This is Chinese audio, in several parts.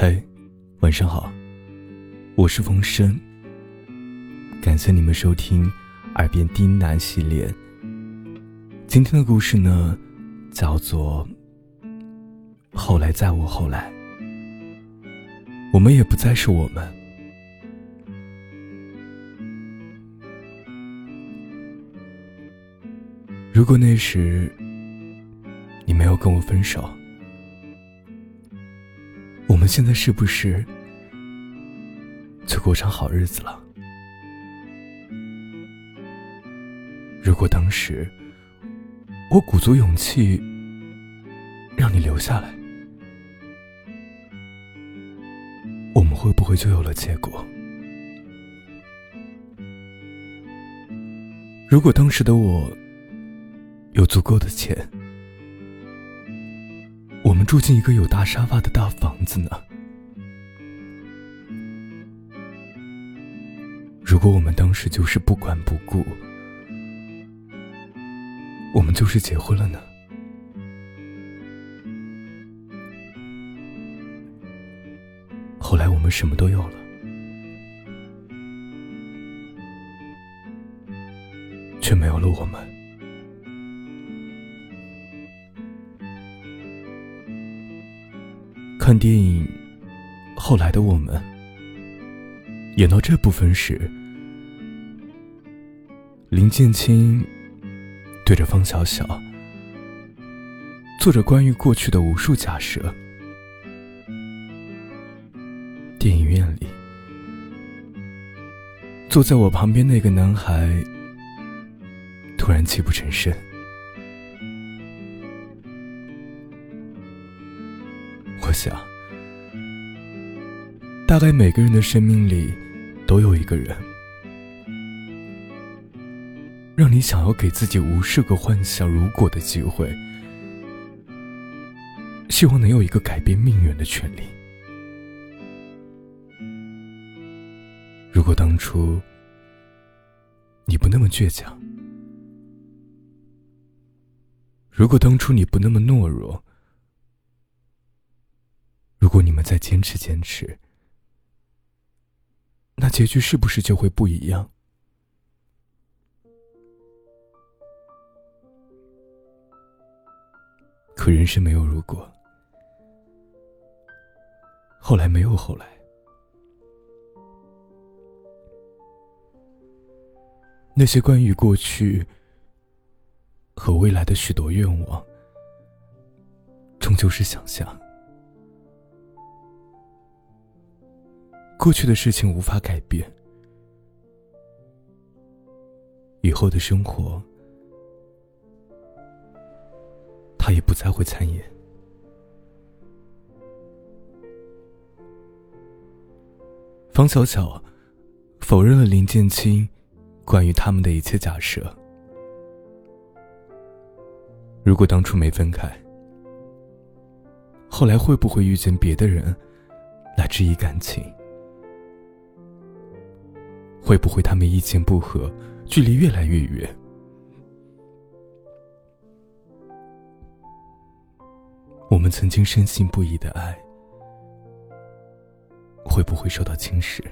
嗨，晚上好，我是冯生。感谢你们收听《耳边低喃》系列。今天的故事呢，叫做《后来再无后来》，我们也不再是我们。如果那时你没有跟我分手。现在是不是就过上好日子了？如果当时我鼓足勇气让你留下来，我们会不会就有了结果？如果当时的我有足够的钱？住进一个有大沙发的大房子呢。如果我们当时就是不管不顾，我们就是结婚了呢。后来我们什么都有了，却没有了我们。看电影，后来的我们演到这部分时，林建清对着方小小做着关于过去的无数假设。电影院里，坐在我旁边那个男孩突然泣不成声。想，大概每个人的生命里都有一个人，让你想要给自己无数个幻想如果的机会，希望能有一个改变命运的权利。如果当初你不那么倔强，如果当初你不那么懦弱。如果你们再坚持坚持，那结局是不是就会不一样？可人生没有如果，后来没有后来，那些关于过去和未来的许多愿望，终究是想象。过去的事情无法改变，以后的生活，他也不再会参演。方小巧否认了林建清关于他们的一切假设。如果当初没分开，后来会不会遇见别的人来质疑感情？会不会他们意见不合，距离越来越远？我们曾经深信不疑的爱，会不会受到侵蚀？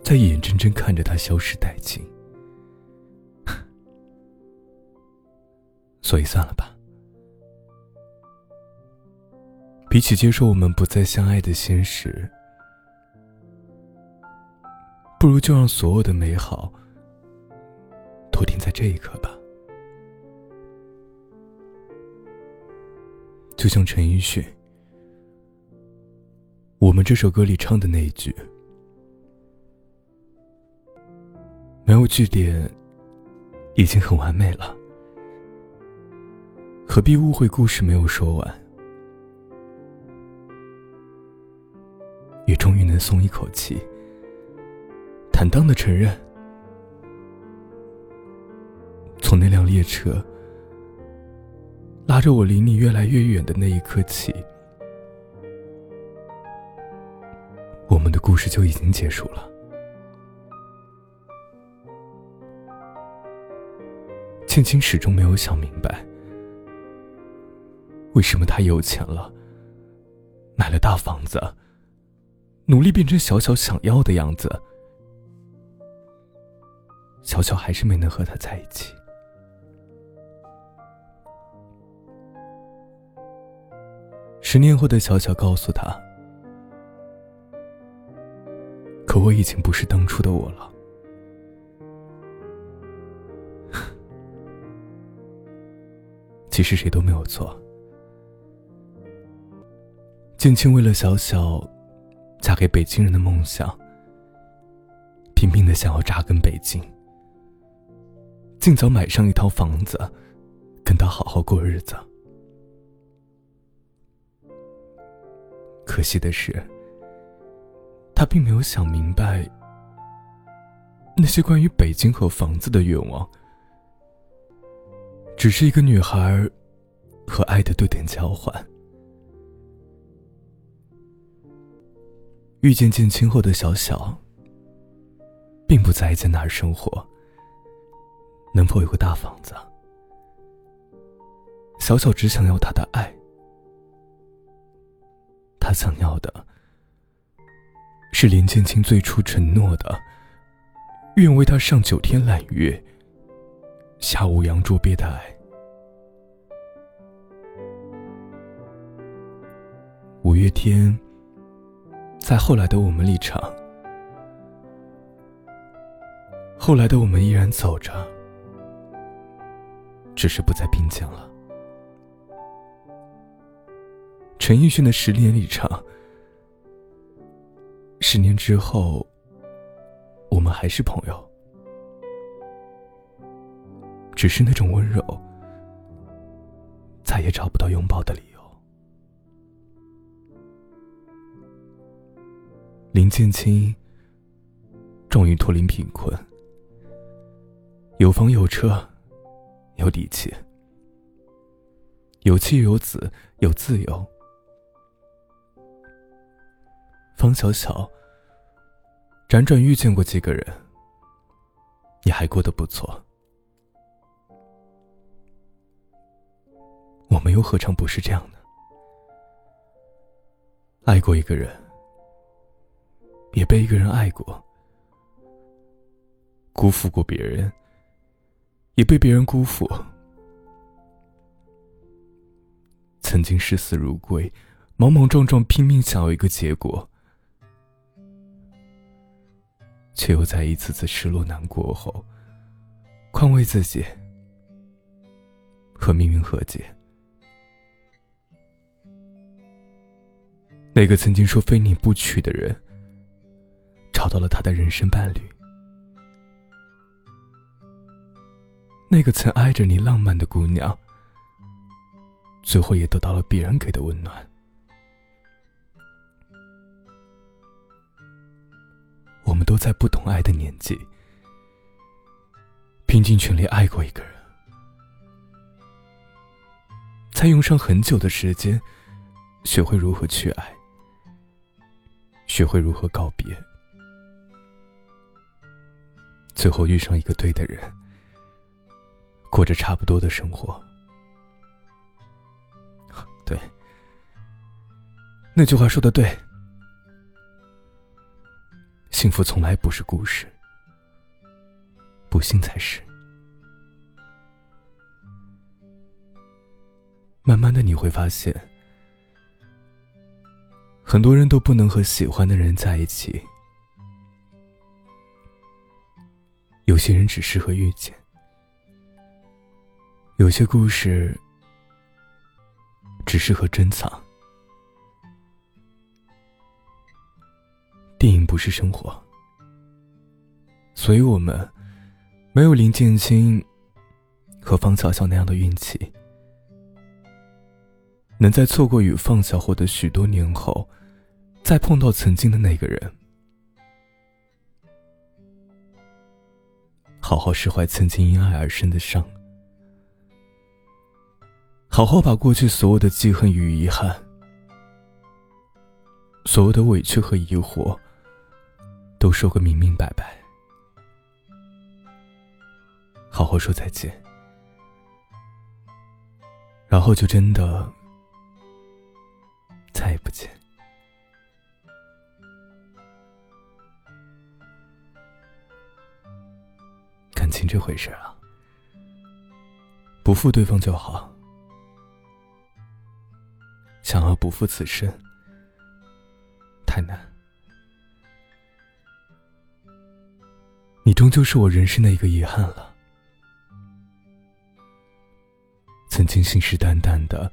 在眼睁睁看着它消失殆尽，所以算了吧。比起接受我们不再相爱的现实。不如就让所有的美好都停在这一刻吧。就像陈奕迅《我们》这首歌里唱的那一句：“没有句点，已经很完美了，何必误会故事没有说完？也终于能松一口气。”坦荡的承认，从那辆列车拉着我离你越来越远的那一刻起，我们的故事就已经结束了。倩青始终没有想明白，为什么他有钱了，买了大房子，努力变成小小想要的样子，小小还是没能和他在一起。十年后的小小告诉他：“可我已经不是当初的我了。其实谁都没有错。建青为了小小嫁给北京人的梦想，拼命的想要扎根北京，尽早买上一套房子，跟他好好过日子。可惜的是，他并没有想明白，那些关于北京和房子的愿望，只是一个女孩和爱的对等交换。遇见建青后的小小，并不在意在哪儿生活，能否有个大房子。小小只想要他的爱，他想要的是林建青最初承诺的，愿为他上九天揽月，下五洋捉鳖的爱。五月天。在后来的我们里唱，后来的我们依然走着，只是不再并肩了。陈奕迅的十年里唱，十年之后，我们还是朋友，只是那种温柔，再也找不到拥抱的理由。林建清终于脱离贫困，有房有车，有底气，有妻有子，有自由。方小小辗转遇见过几个人，你还过得不错。我们又何尝不是这样呢？爱过一个人。也被一个人爱过，辜负过别人，也被别人辜负。曾经视死如归，莽莽撞撞拼命想要一个结果，却又在一次次失落难过后，宽慰自己，和命运和解。那个曾经说非你不娶的人。找到了他的人生伴侣，那个曾爱着你浪漫的姑娘，最后也得到了别人给的温暖。我们都在不同爱的年纪，拼尽全力爱过一个人，才用上很久的时间，学会如何去爱，学会如何告别。最后遇上一个对的人，过着差不多的生活。对，那句话说的对，幸福从来不是故事，不幸才是。慢慢的你会发现，很多人都不能和喜欢的人在一起。有些人只适合遇见，有些故事只适合珍藏。电影不是生活，所以我们没有林建清和方小小那样的运气，能在错过与放下后的许多年后，再碰到曾经的那个人。好好释怀曾经因爱而生的伤，好好把过去所有的记恨与遗憾所有的委屈和疑惑都说个明明白白。好好说再见。然后就真的再也不见。感情这回事啊不负对方就好。想要不负此生，太难。你终究是我人生的一个遗憾了。曾经信誓旦旦的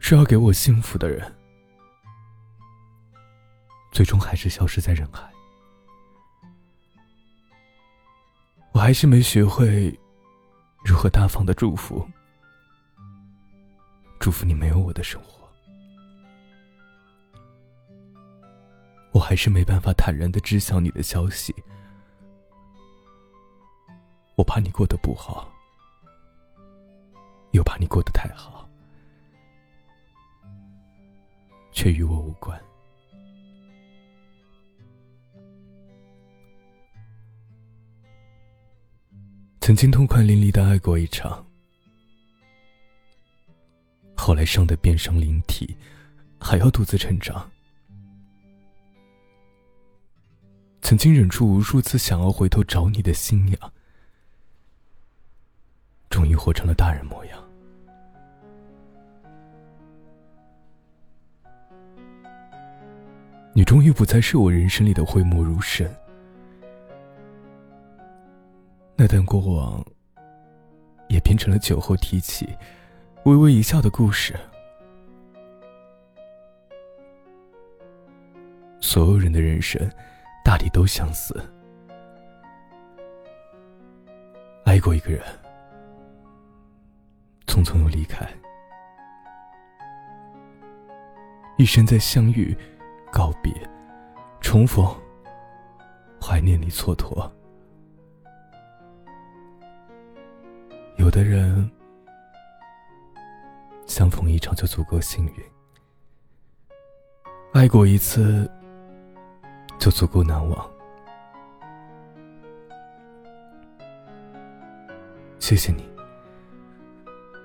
说要给我幸福的人，最终还是消失在人海。我还是没学会如何大方的祝福，祝福你没有我的生活。我还是没办法坦然的知晓你的消息，我怕你过得不好，又怕你过得太好，却与我无关。曾经痛快淋漓的爱过一场，后来伤的遍伤鳞体，还要独自成长。曾经忍住无数次想要回头找你的心痒，终于活成了大人模样。你终于不再是我人生里的讳莫如深。那段过往，也变成了酒后提起、微微一笑的故事。所有人的人生。大抵都相似，爱过一个人，匆匆又离开，一生在相遇、告别、重逢、怀念里蹉跎。有的人相逢一场就足够幸运，爱过一次。就足够难忘。谢谢你，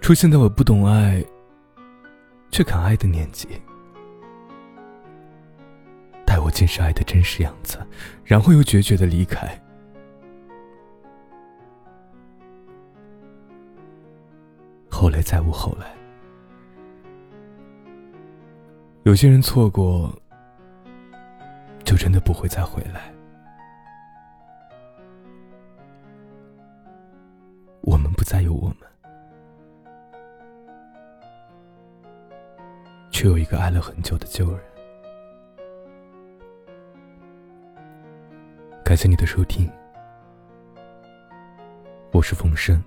出现在我不懂爱却肯爱的年纪，带我见识爱的真实样子，然后又决绝的离开。后来再无后来，有些人错过。就真的不会再回来。我们不再有我们，却有一个爱了很久的旧人。感谢你的收听，我是冯生。